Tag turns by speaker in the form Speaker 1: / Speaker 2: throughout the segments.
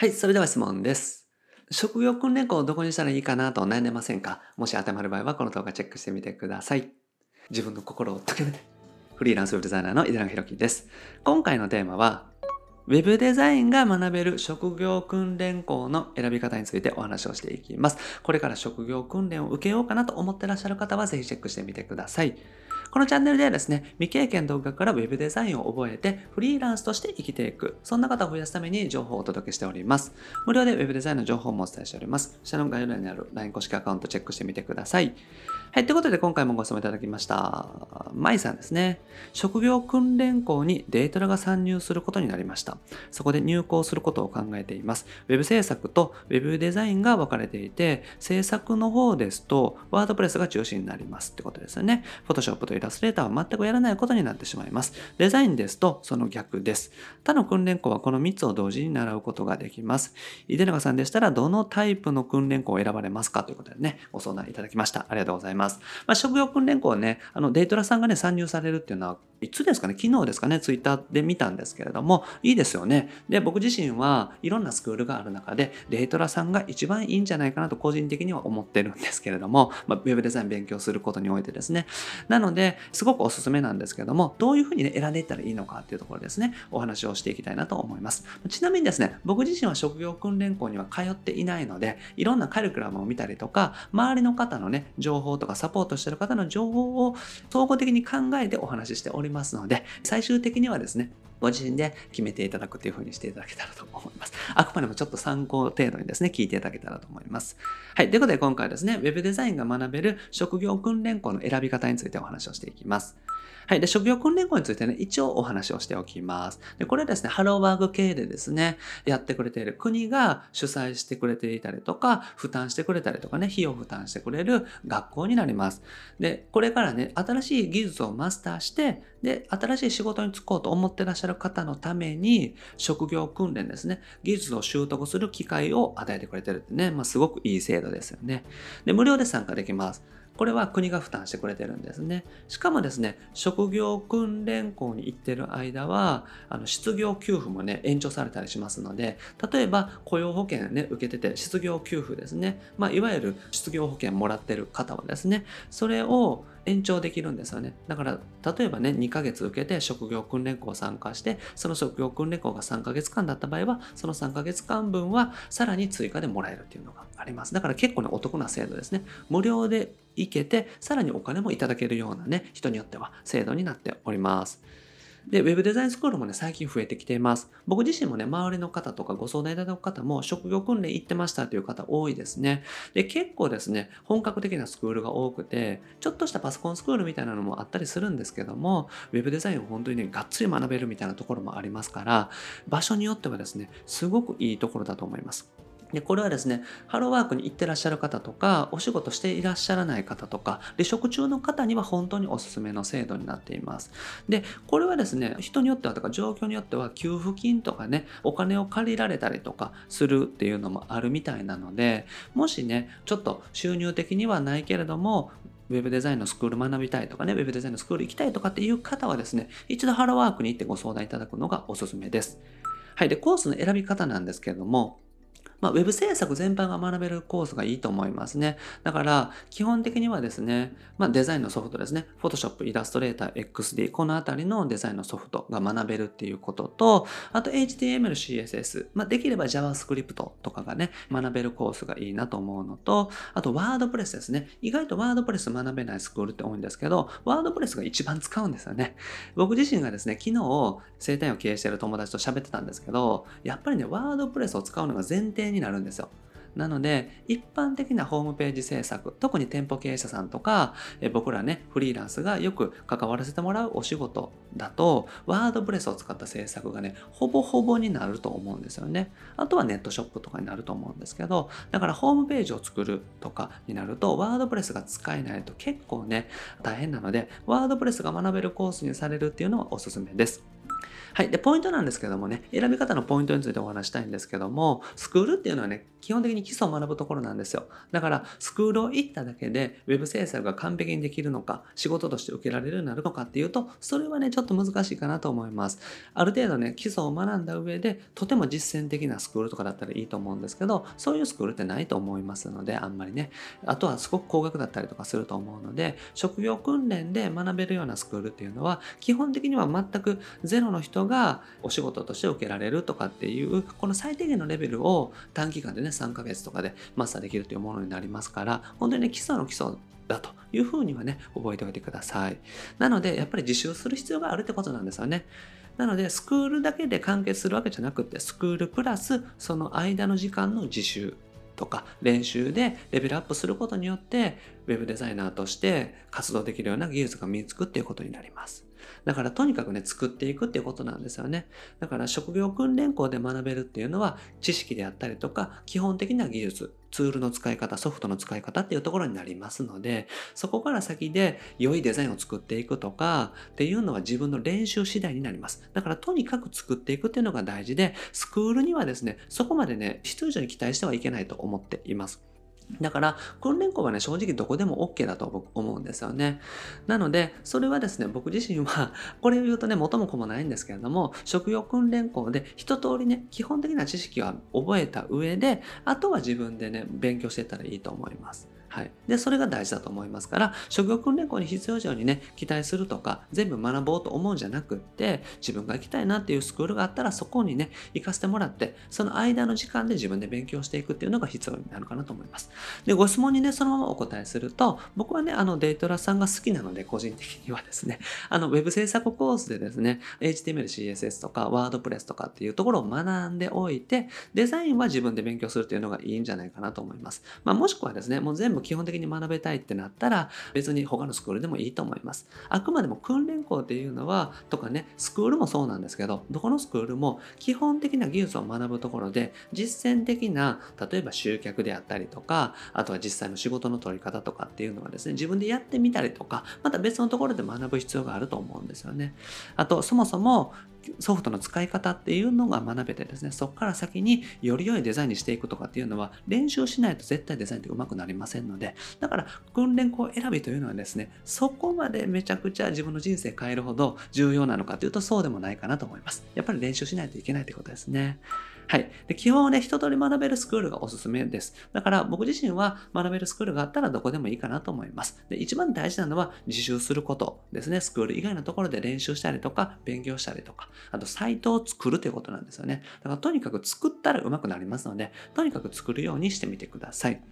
Speaker 1: はい、それでは質問です。職業訓練校をどこにしたらいいかなと悩んでませんか？もし当てはまる場合はこの動画チェックしてみてください。自分の心を解きめて。フリーランスウェブデザイナーの井田ひろきです。今回のテーマは、ウェブデザインが学べる職業訓練校の選び方についてお話をしていきます。これから職業訓練を受けようかなと思ってらっしゃる方はぜひチェックしてみてください。このチャンネルではですね、未経験独学からウェブデザインを覚えてフリーランスとして生きていく、そんな方を増やすために情報をお届けしております。無料でウェブデザインの情報もお伝えしております。下の概要欄にある LINE 公式アカウントチェックしてみてください。はい、ということで今回もご質問いただきました。まいさんですね。職業訓練校にデータが参入することになりました。そこで入校することを考えています。ウェブ制作とウェブデザインが分かれていて、制作の方ですと、ワードプレスが中心になりますってことですよね。Photoshop とイラストレーターは全くやらないことになってしまいます。デザインですと、その逆です。他の訓練校はこの3つを同時に習うことができます。井出永さんでしたら、どのタイプの訓練校を選ばれますかということでね、ご相談いただきました。ありがとうございます。まあ、職業訓練校はね、あのデイトラさんがね、参入されるっていうのは、いつですかね、昨日ですかね、ツイッターで見たんですけれども、いいですよね。で、僕自身はいろんなスクールがある中で、デイトラさんが一番いいんじゃないかなと個人的には思ってるんですけれども、まあ、ウェブデザイン勉強することにおいてですね。なので、すごくおすすめなんですけども、どういうふうにね、選んでいったらいいのかっていうところですね、お話をしていきたいなと思います。ちなみにですね、僕自身は職業訓練校には通っていないので、いろんなカリクラムを見たりとか、周りの方のね、情報とかサポートしてる方の情報を総合的に考えてお話ししておりますので、最終的にはですね、ご自身で決めていただくというふうにしていただけたらと思います。あくまでもちょっと参考程度にですね、聞いていただけたらと思います。はい。ということで今回はですね、Web デザインが学べる職業訓練校の選び方についてお話をしていきます。はい。で、職業訓練校についてね、一応お話をしておきます。で、これですね、ハローワーク系でですね、やってくれている国が主催してくれていたりとか、負担してくれたりとかね、費用負担してくれる学校になります。で、これからね、新しい技術をマスターして、で、新しい仕事に就こうと思ってらっしゃる方のために、職業訓練ですね、技術を習得する機会を与えてくれてるってね、まあ、すごくいい制度ですよね。で、無料で参加できます。これは国が負担してくれてるんですね。しかもですね、職業訓練校に行ってる間は、あの失業給付もね、延長されたりしますので、例えば雇用保険ね、受けてて、失業給付ですね。まあ、いわゆる失業保険もらってる方はですね、それを延長できるんですよね。だから、例えばね、2ヶ月受けて職業訓練校を参加して、その職業訓練校が3ヶ月間だった場合は、その3ヶ月間分はさらに追加でもらえるっていうのがあります。だから結構ね、お得な制度ですね。無料で行けて、さらにお金もいただけるようなね、人によっては制度になっております。で、ウェブデザインスクールもね、最近増えてきています。僕自身もね、周りの方とかご相談いただく方も、職業訓練行ってましたという方多いですね。で、結構ですね、本格的なスクールが多くて、ちょっとしたパソコンスクールみたいなのもあったりするんですけども、ウェブデザインを本当にね、がっつり学べるみたいなところもありますから、場所によってはですね、すごくいいところだと思います。で、これはですね、ハローワークに行ってらっしゃる方とか、お仕事していらっしゃらない方とか、離職中の方には本当におすすめの制度になっています。で、これはですね、人によってはとか状況によっては給付金とかね、お金を借りられたりとかするっていうのもあるみたいなので、もしね、ちょっと収入的にはないけれども、ウェブデザインのスクール学びたいとかね、ウェブデザインのスクール行きたいとかっていう方はですね、一度ハローワークに行ってご相談いただくのがおすすめです。はい。で、コースの選び方なんですけれども、まあ、ウェブ制作全般が学べるコースがいいと思いますね。だから、基本的にはですね、まあ、デザインのソフトですね。Photoshop、Illustrator、XD、このあたりのデザインのソフトが学べるっていうことと、あと HTML、CSS、まあ、できれば JavaScript とかがね、学べるコースがいいなと思うのと、あと WordPress ですね。意外と WordPress 学べないスクールって多いんですけど、WordPress が一番使うんですよね。僕自身がですね、昨日、生態を経営している友達と喋ってたんですけど、やっぱりね、WordPress を使うのが前提になるんですよ。なので、一般的なホームページ制作、特に店舗経営者さんとか、え僕らね、フリーランスがよく関わらせてもらうお仕事だと、ワードプレスを使った制作がね、ほぼほぼになると思うんですよね。あとはネットショップとかになると思うんですけど、だからホームページを作るとかになると、ワードプレスが使えないと結構ね、大変なので、ワードプレスが学べるコースにされるっていうのはおすすめです。はい。で、ポイントなんですけどもね、選び方のポイントについてお話したいんですけども、スクールっていうのはね、基本的に基礎を学ぶところなんですよ。だから、スクールを行っただけで、ウェブ制作が完璧にできるのか、仕事として受けられるようになるのかっていうと、それはね、ちょっと難しいかなと思います。ある程度ね、基礎を学んだ上で、とても実践的なスクールとかだったらいいと思うんですけど、そういうスクールってないと思いますので、あんまりね。あとはすごく高額だったりとかすると思うので、職業訓練で学べるようなスクールっていうのは、基本的には全くゼロの人がお仕事として受けられるとかっていう、この最低限のレベルを短期間でね、3ヶ月とかでマスターできるというものになりますから、本当にね、基礎の基礎だというふうにはね、覚えておいてください。なので、やっぱり自習する必要があるってことなんですよね。なので、スクールだけで完結するわけじゃなくて、スクールプラスその間の時間の自習とか練習でレベルアップすることによって、ウェブデザイナーとして活動できるような技術が身につくっていうことになります。だからとにかくね、作っていくっていうことなんですよね。だから職業訓練校で学べるっていうのは知識であったりとか基本的な技術、ツールの使い方、ソフトの使い方っていうところになりますので、そこから先で良いデザインを作っていくとかっていうのは自分の練習次第になります。だからとにかく作っていくっていうのが大事で、スクールにはですね、そこまでね、必要以上に期待してはいけないと思っています。だから、訓練校はね、正直どこでも OK だと僕思うんですよね。なので、それはですね、僕自身は、これを言うとね、元も子もないんですけれども、職業訓練校で一通りね、基本的な知識は覚えた上で、あとは自分でね、勉強していったらいいと思います。はい。で、それが大事だと思いますから、職業訓練校に必要以上にね、期待するとか、全部学ぼうと思うんじゃなくって、自分が行きたいなっていうスクールがあったら、そこにね、行かせてもらって、その間の時間で自分で勉強していくっていうのが必要になるかなと思います。で、ご質問にね、そのままお答えすると、僕はね、あの、デイトラさんが好きなので、個人的にはですね、あの、ウェブ制作コースでですね、HTML、CSS とか、ワードプレスとかっていうところを学んでおいて、デザインは自分で勉強するっていうのがいいんじゃないかなと思います。まあ、もしくはですね、もう全部基本的に学べべたいってなったら別に他のスクールでもいいと思います。あくまでも訓練校っていうのはとかねスクールもそうなんですけどどこのスクールも基本的な技術を学ぶところで実践的な例えば集客であったりとかあとは実際の仕事の取り方とかっていうのはですね自分でやってみたりとかまた別のところで学ぶ必要があると思うんですよね。あとそもそもソフトの使い方っていうのが学べてですね、そこから先により良いデザインにしていくとかっていうのは練習しないと絶対デザインってうまくなりませんので、だから訓練校選びというのはですね、そこまでめちゃくちゃ自分の人生変えるほど重要なのかというとそうでもないかなと思います。やっぱり練習しないといけないということですね。はい。で基本はね、一通り学べるスクールがおすすめです。だから僕自身は学べるスクールがあったらどこでもいいかなと思います。で一番大事なのは自習することですね。スクール以外のところで練習したりとか、勉強したりとか、あとサイトを作るということなんですよね。だからとにかく作ったら上手くなりますので、とにかく作るようにしてみてください。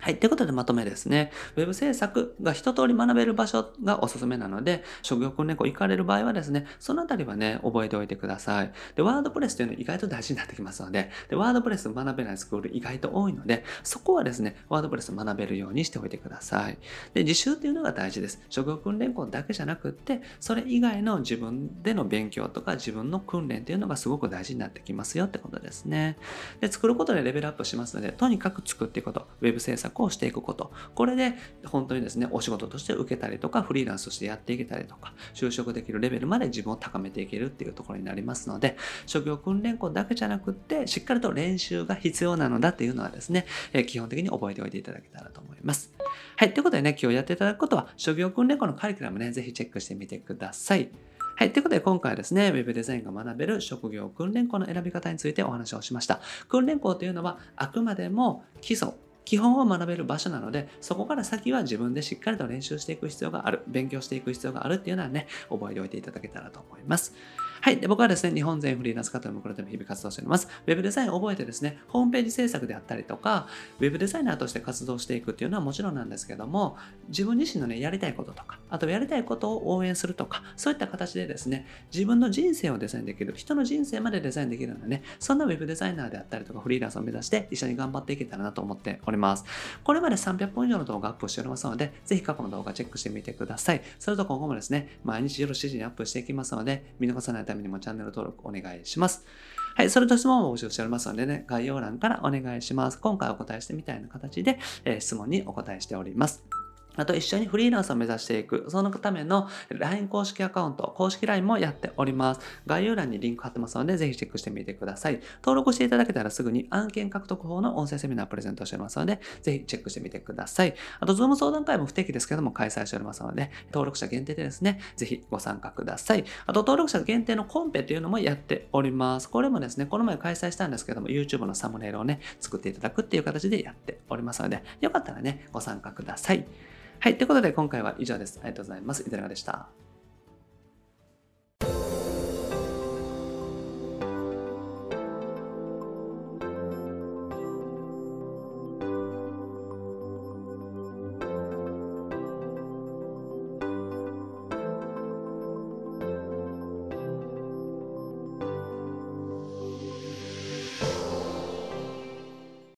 Speaker 1: はい。ということでまとめですね。ウェブ制作が一通り学べる場所がおすすめなので、職業訓練校行かれる場合はですね、そのあたりはね、覚えておいてください。で、ワードプレスというのは意外と大事になってきますので、で、ワードプレス学べないスクール意外と多いので、そこはですね、ワードプレス学べるようにしておいてください。で、自習っていうのが大事です。職業訓練校だけじゃなくって、それ以外の自分での勉強とか自分の訓練っていうのがすごく大事になってきますよってことですね。で、作ることでレベルアップしますので、とにかく作っていくこと、ウェブ制作策をしていくこと。これで本当にですね、お仕事として受けたりとか、フリーランスとしてやっていけたりとか、就職できるレベルまで自分を高めていけるっていうところになりますので、職業訓練校だけじゃなくって、しっかりと練習が必要なのだっていうのはですね、え基本的に覚えておいていただけたらと思います。はい。ということでね、今日やっていただくことは、職業訓練校のカリキュラムね、ぜひチェックしてみてください。はい。ということで、今回はですね、Web デザインが学べる職業訓練校の選び方についてお話をしました。訓練校というのは、あくまでも基礎、基本を学べる場所なので、そこから先は自分でしっかりと練習していく必要がある、勉強していく必要があるっていうのはね、覚えておいていただけたらと思います。はい。で、僕はですね、日本全フリーランスカットの向こうでも日々活動しております。ウェブデザインを覚えてですね、ホームページ制作であったりとか、ウェブデザイナーとして活動していくっていうのはもちろんなんですけども、自分自身のね、やりたいこととか、あとやりたいことを応援するとか、そういった形でですね、自分の人生をデザインできる、人の人生までデザインできるようなね、そんなウェブデザイナーであったりとか、フリーランスを目指して一緒に頑張っていけたらなと思っております。これまで300本以上の動画アップしておりますので、ぜひ過去の動画チェックしてみてください。それと今後もですね、毎日夜7時にアップしていきますので、見逃さないためにもチャンネル登録お願いします。はい、それと質問を募集しておりますのでね、概要欄からお願いします。今回お答えしてみたいな形で、えー、質問にお答えしております。あと一緒にフリーランスを目指していく、そのための LINE 公式アカウント、公式 LINE もやっております。概要欄にリンク貼ってますので、ぜひチェックしてみてください。登録していただけたらすぐに案件獲得法の音声セミナープレゼントしておりますので、ぜひチェックしてみてください。あと、ズーム相談会も不定期ですけども開催しておりますので、登録者限定でですね、ぜひご参加ください。あと、登録者限定のコンペっていうのもやっております。これもですね、この前開催したんですけども、YouTube のサムネイルをね、作っていただくっていう形でやっておりますので、よかったらね、ご参加ください。はい。ということで今回は以上です。ありがとうございます。いただでした？